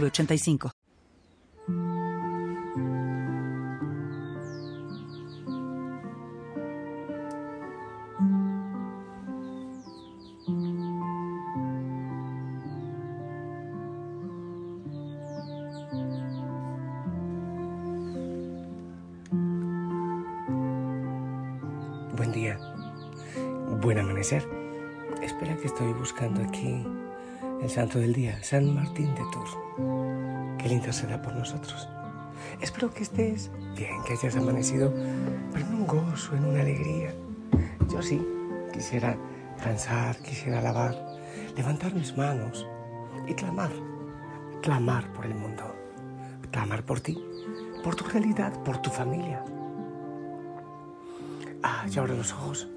906985. Buen día, buen amanecer. Espera que estoy buscando aquí el santo del día, San Martín de Tours. Que él interceda por nosotros. Espero que estés bien, que hayas amanecido, pero en un gozo, en una alegría. Yo sí, quisiera danzar, quisiera alabar, levantar mis manos y clamar, clamar por el mundo, clamar por ti, por tu realidad, por tu familia. Ah, yo abro los ojos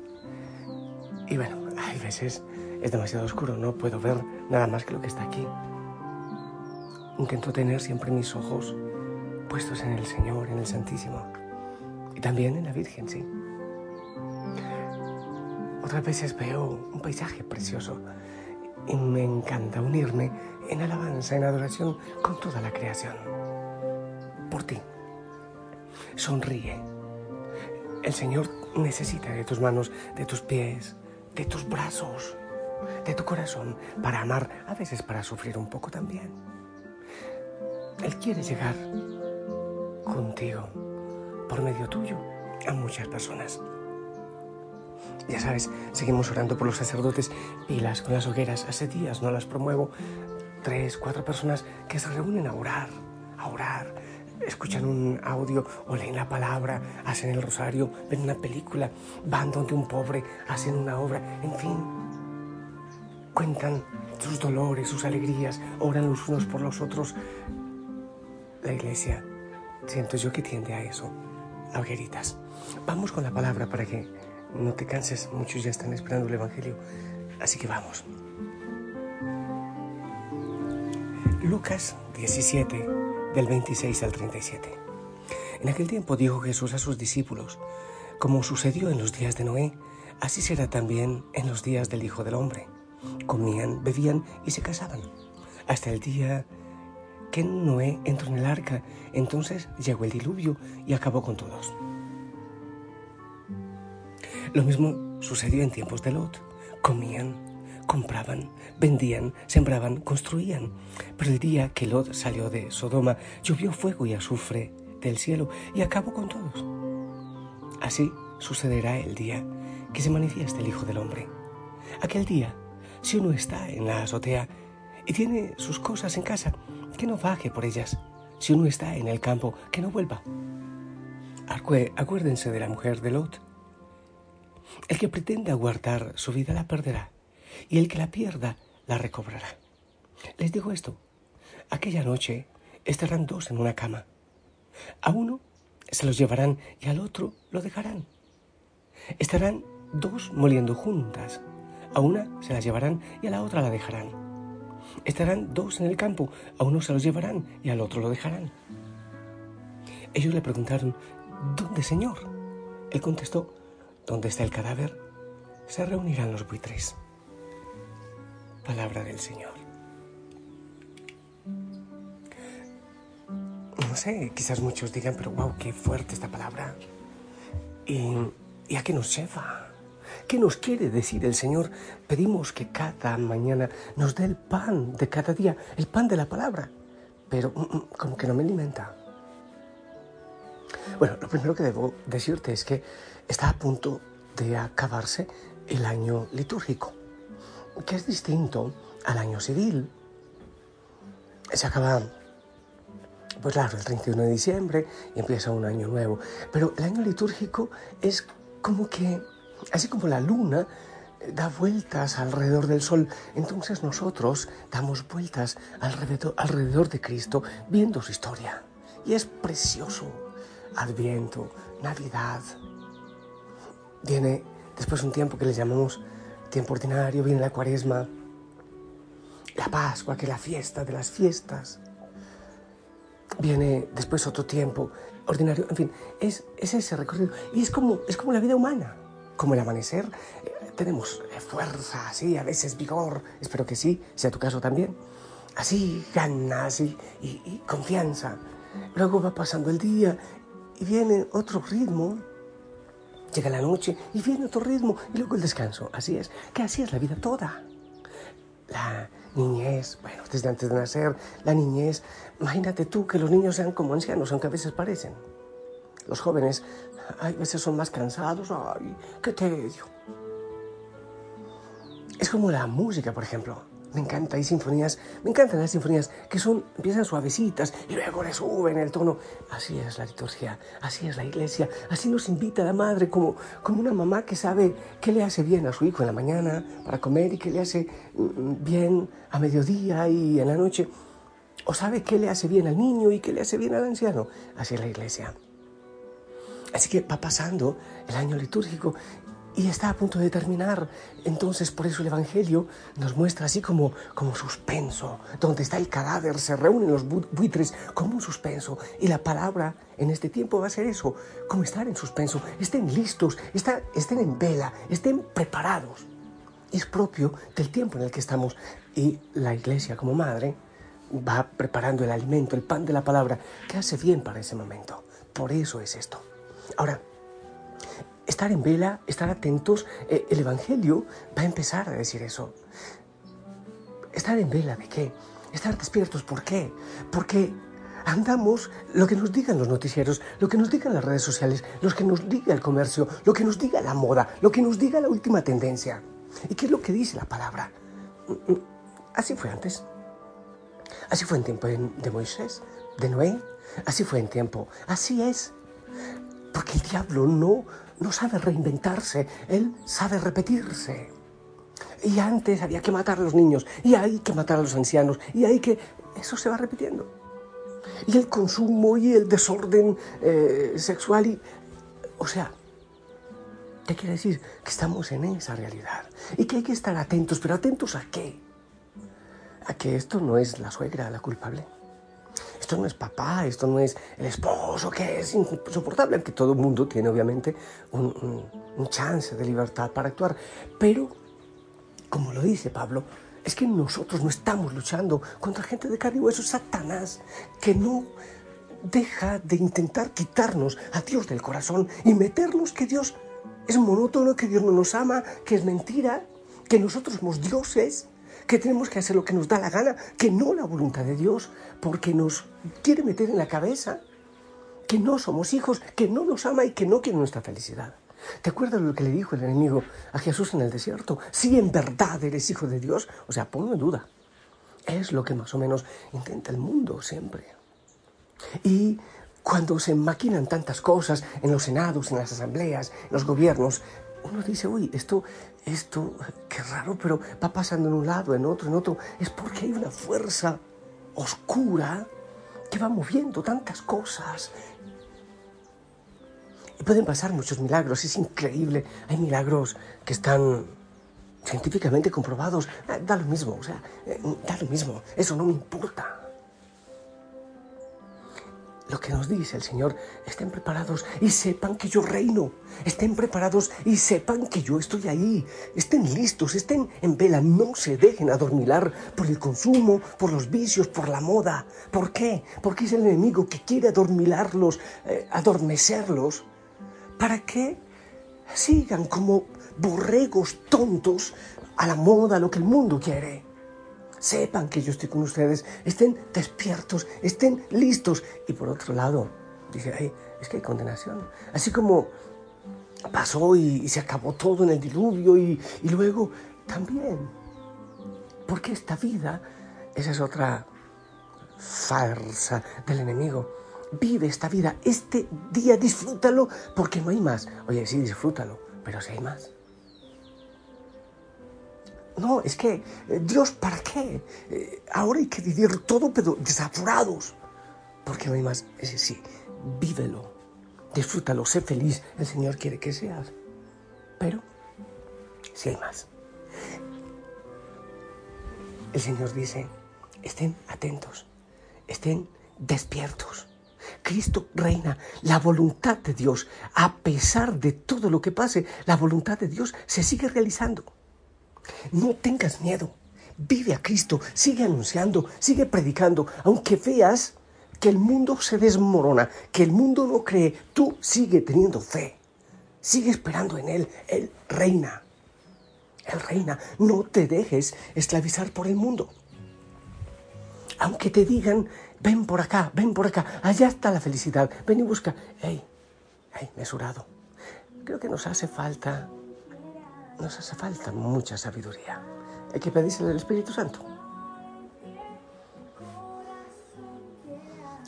y bueno, hay veces es demasiado oscuro, no puedo ver nada más que lo que está aquí. Intento tener siempre mis ojos puestos en el Señor, en el Santísimo. Y también en la Virgen, sí. Otras veces veo un paisaje precioso y me encanta unirme en alabanza, en adoración con toda la creación. Por ti. Sonríe. El Señor necesita de tus manos, de tus pies, de tus brazos, de tu corazón, para amar, a veces para sufrir un poco también. Él quiere llegar contigo, por medio tuyo, a muchas personas. Ya sabes, seguimos orando por los sacerdotes, pilas con las hogueras. Hace días no las promuevo. Tres, cuatro personas que se reúnen a orar, a orar. Escuchan un audio o leen la palabra, hacen el rosario, ven una película, van donde un pobre, hacen una obra, en fin. Cuentan sus dolores, sus alegrías, oran los unos por los otros. La iglesia, siento yo que tiende a eso, a. Vamos con la palabra para que no te canses, muchos ya están esperando el Evangelio, así que vamos. Lucas 17, del 26 al 37. En aquel tiempo dijo Jesús a sus discípulos, como sucedió en los días de Noé, así será también en los días del Hijo del Hombre. Comían, bebían y se casaban, hasta el día que Noé entró en el arca, entonces llegó el diluvio y acabó con todos. Lo mismo sucedió en tiempos de Lot. Comían, compraban, vendían, sembraban, construían. Pero el día que Lot salió de Sodoma, llovió fuego y azufre del cielo y acabó con todos. Así sucederá el día que se manifieste el Hijo del Hombre. Aquel día, si uno está en la azotea y tiene sus cosas en casa, que no baje por ellas. Si uno está en el campo, que no vuelva. Acuérdense de la mujer de Lot. El que pretenda guardar su vida la perderá, y el que la pierda la recobrará. Les digo esto, aquella noche estarán dos en una cama. A uno se los llevarán y al otro lo dejarán. Estarán dos moliendo juntas. A una se la llevarán y a la otra la dejarán. Estarán dos en el campo, a uno se los llevarán y al otro lo dejarán. Ellos le preguntaron, ¿dónde, Señor? Él contestó, ¿dónde está el cadáver? Se reunirán los buitres. Palabra del Señor. No sé, quizás muchos digan, pero wow, qué fuerte esta palabra. ¿Y, y a qué nos lleva? ¿Qué nos quiere decir el Señor? Pedimos que cada mañana nos dé el pan de cada día, el pan de la palabra, pero como que no me alimenta. Bueno, lo primero que debo decirte es que está a punto de acabarse el año litúrgico, que es distinto al año civil. Se acaba, pues claro, el 31 de diciembre y empieza un año nuevo, pero el año litúrgico es como que así como la luna da vueltas alrededor del sol. Entonces nosotros damos vueltas alrededor, alrededor de Cristo viendo su historia. Y es precioso. Adviento, Navidad. Viene después un tiempo que le llamamos tiempo ordinario, viene la cuaresma, la Pascua, que es la fiesta de las fiestas. Viene después otro tiempo ordinario, en fin, es, es ese recorrido. Y es como, es como la vida humana, como el amanecer. Eh, tenemos eh, fuerza, sí, a veces vigor, espero que sí, sea tu caso también. Así, ganas y, y confianza. Luego va pasando el día y viene otro ritmo, llega la noche y viene otro ritmo y luego el descanso. Así es, que así es la vida toda. La niñez, bueno, desde antes de nacer, la niñez, imagínate tú que los niños sean como ancianos, aunque a veces parecen. Los jóvenes a veces son más cansados, ay, qué tedio. Es como la música, por ejemplo. Me encanta, hay sinfonías, me encantan las sinfonías que son, empiezan suavecitas y luego le suben el tono. Así es la liturgia, así es la iglesia, así nos invita la madre como, como una mamá que sabe qué le hace bien a su hijo en la mañana para comer y qué le hace mm, bien a mediodía y en la noche. O sabe qué le hace bien al niño y qué le hace bien al anciano. Así es la iglesia. Así que va pasando el año litúrgico y está a punto de terminar. Entonces, por eso el Evangelio nos muestra así como, como suspenso. Donde está el cadáver, se reúnen los buitres como un suspenso. Y la palabra en este tiempo va a ser eso, como estar en suspenso. Estén listos, estén en vela, estén preparados. Es propio del tiempo en el que estamos. Y la iglesia como madre va preparando el alimento, el pan de la palabra, que hace bien para ese momento. Por eso es esto. Ahora, estar en vela, estar atentos, eh, el Evangelio va a empezar a decir eso. Estar en vela, ¿de qué? Estar despiertos, ¿por qué? Porque andamos lo que nos digan los noticieros, lo que nos digan las redes sociales, lo que nos diga el comercio, lo que nos diga la moda, lo que nos diga la última tendencia. ¿Y qué es lo que dice la palabra? Mm, mm, así fue antes. Así fue en tiempo de Moisés, de Noé. Así fue en tiempo. Así es. Porque el diablo no no sabe reinventarse, él sabe repetirse. Y antes había que matar a los niños, y hay que matar a los ancianos, y hay que... Eso se va repitiendo. Y el consumo y el desorden eh, sexual y... O sea, ¿qué quiere decir? Que estamos en esa realidad y que hay que estar atentos, pero atentos a qué? A que esto no es la suegra la culpable esto no es papá, esto no es el esposo, que es insoportable, que todo el mundo tiene obviamente un, chance de libertad para actuar. Pero, como lo dice Pablo, es que nosotros no estamos luchando contra gente de carne y hueso, Satanás, que no deja de intentar quitarnos a Dios del corazón y meternos que Dios es monótono, que Dios no nos ama, que es mentira, que nosotros somos dioses que tenemos que hacer lo que nos da la gana, que no la voluntad de Dios, porque nos quiere meter en la cabeza que no somos hijos, que no nos ama y que no quiere nuestra felicidad. ¿Te acuerdas lo que le dijo el enemigo a Jesús en el desierto? Si en verdad eres hijo de Dios, o sea, ponlo en duda. Es lo que más o menos intenta el mundo siempre. Y cuando se maquinan tantas cosas en los senados, en las asambleas, en los gobiernos, uno dice, uy, esto, esto, qué raro, pero va pasando en un lado, en otro, en otro. Es porque hay una fuerza oscura que va moviendo tantas cosas. Y pueden pasar muchos milagros, es increíble. Hay milagros que están científicamente comprobados. Ah, da lo mismo, o sea, eh, da lo mismo, eso no me importa lo que nos dice el Señor, estén preparados y sepan que yo reino, estén preparados y sepan que yo estoy ahí, estén listos, estén en vela, no se dejen adormilar por el consumo, por los vicios, por la moda. ¿Por qué? Porque es el enemigo que quiere adormilarlos, eh, adormecerlos, para que sigan como borregos tontos a la moda, lo que el mundo quiere. Sepan que yo estoy con ustedes, estén despiertos, estén listos. Y por otro lado, dice, ay, es que hay condenación. Así como pasó y, se acabó todo en el diluvio y, y luego también. Porque esta vida, esa es otra farsa del enemigo. Vive esta vida, este día disfrútalo porque no hay más. Oye, sí, disfrútalo, pero si hay más. No, es que, eh, Dios, ¿para qué? Eh, ahora hay que vivir todo, pero desapurados. Porque no hay más. Es sí, vívelo, disfrútalo, sé feliz. El Señor quiere que seas. Pero, si hay más. El Señor dice, estén atentos, estén despiertos. Cristo reina, la voluntad de Dios, a pesar de todo lo que pase, la voluntad de Dios se sigue realizando. No tengas miedo. Vive a Cristo, sigue anunciando, sigue predicando, aunque veas que el mundo se desmorona, que el mundo no cree, tú sigue teniendo fe. Sigue esperando en Él, Él reina. Él reina, no te dejes esclavizar por el mundo. Aunque te digan, ven por acá, ven por acá, allá está la felicidad, ven y busca. ¡Ey! ¡Ey, mesurado! Creo que nos hace falta nos hace falta mucha sabiduría. Hay que pedírselo al Espíritu Santo.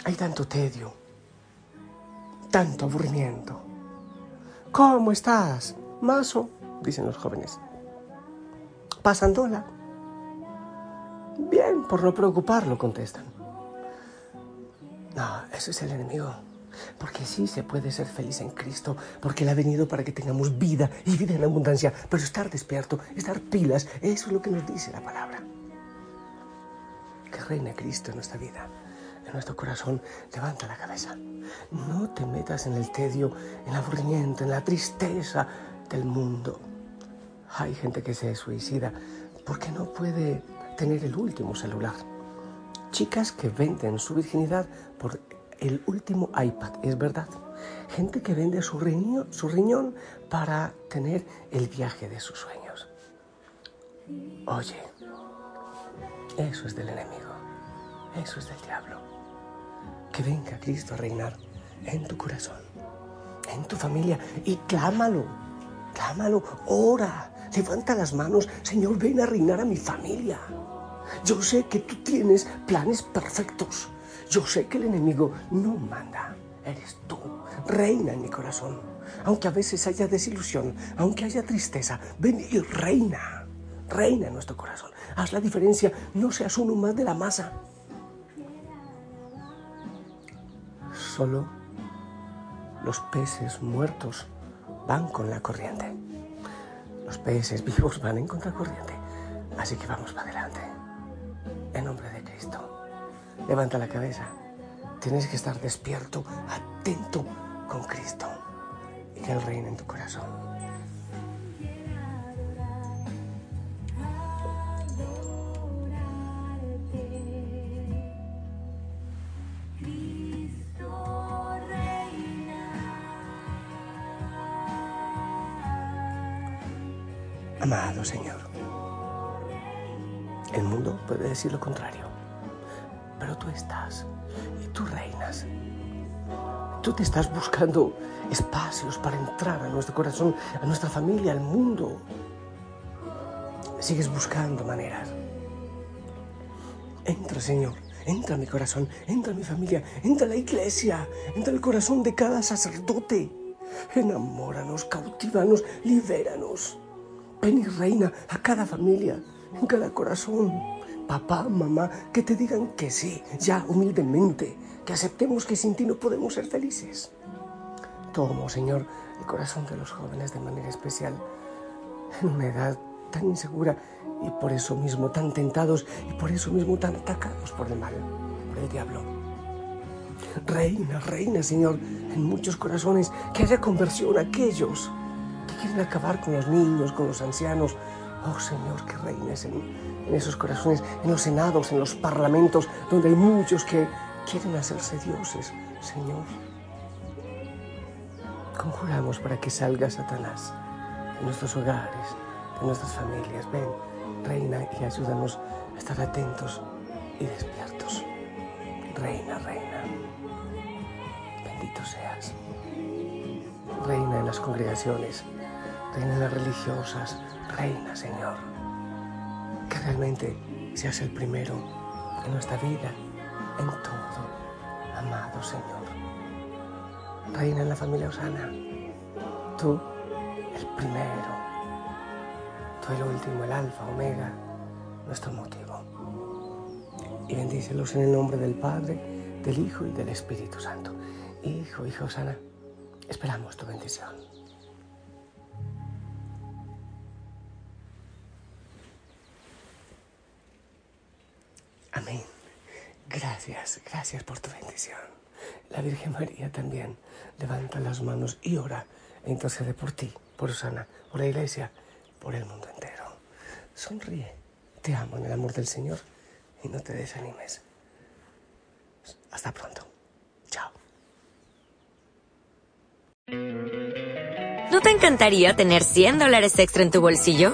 Hay tanto tedio, tanto aburrimiento. ¿Cómo estás? Mazo, dicen los jóvenes. Pasándola. Bien, por no preocuparlo, contestan. No, ese es el enemigo. Porque sí se puede ser feliz en Cristo, porque Él ha venido para que tengamos vida y vida en abundancia. Pero estar despierto, estar pilas, eso es lo que nos dice la palabra. Que reine Cristo en nuestra vida, en nuestro corazón. Levanta la cabeza. No te metas en el tedio, en el aburrimiento, en la tristeza del mundo. Hay gente que se suicida porque no puede tener el último celular. Chicas que venden su virginidad por el último iPad, es verdad. Gente que vende su riñón, para tener el viaje de sus sueños. Oye, eso es del enemigo, eso es del diablo. Que venga Cristo a reinar en tu corazón, en tu familia y clámalo, clámalo, ora, levanta las manos, Señor, ven a reinar a mi familia. Yo sé que tú tienes planes perfectos yo sé que el enemigo no manda, eres tú. Reina en mi corazón. Aunque a veces haya desilusión, aunque haya tristeza, ven y reina. Reina en nuestro corazón. Haz la diferencia, no seas uno más de la masa. Solo los peces muertos van con la corriente. Los peces vivos van en contracorriente. Así que vamos para adelante. En nombre de Cristo. Levanta la cabeza. Tienes que estar despierto, atento con Cristo y que Él reine en tu corazón. Amado Señor, el mundo puede decir lo contrario pero tú estás y tú reinas. Tú te estás buscando espacios para entrar a nuestro corazón, a nuestra familia, al mundo. Sigues buscando maneras. Entra, Señor, entra a mi corazón, entra a mi familia, entra a la iglesia, entra al corazón de cada sacerdote. Enamóranos, cautívanos, libéranos. Ven y reina a cada familia, en cada corazón papá, mamá, que te digan que sí, ya humildemente, que aceptemos que sin ti no podemos ser felices. Tomo, Señor, el corazón de los jóvenes de manera especial, en una edad tan insegura y por eso mismo tan tentados y por eso mismo tan atacados por el mal, por el diablo. Reina, reina, Señor, en muchos corazones, que haya conversión a aquellos que quieren acabar con los niños, con los ancianos. Oh Señor, que reines en, en esos corazones, en los senados, en los parlamentos, donde hay muchos que quieren hacerse dioses, Señor. Conjuramos para que salga Satanás de nuestros hogares, de nuestras familias. Ven, reina y ayúdanos a estar atentos y despiertos. Reina, reina. Bendito seas. Reina en las congregaciones, reina en las religiosas, reina, Señor que realmente seas el primero en nuestra vida, en todo, amado Señor. Reina en la familia Osana, tú el primero, tú el último, el alfa, omega, nuestro motivo. Y bendícelos en el nombre del Padre, del Hijo y del Espíritu Santo. Hijo, hijo sana, esperamos tu bendición. Gracias, gracias por tu bendición. La Virgen María también levanta las manos y ora e intercede por ti, por Osana, por la iglesia, por el mundo entero. Sonríe, te amo en el amor del Señor y no te desanimes. Hasta pronto. Chao. ¿No te encantaría tener 100 dólares extra en tu bolsillo?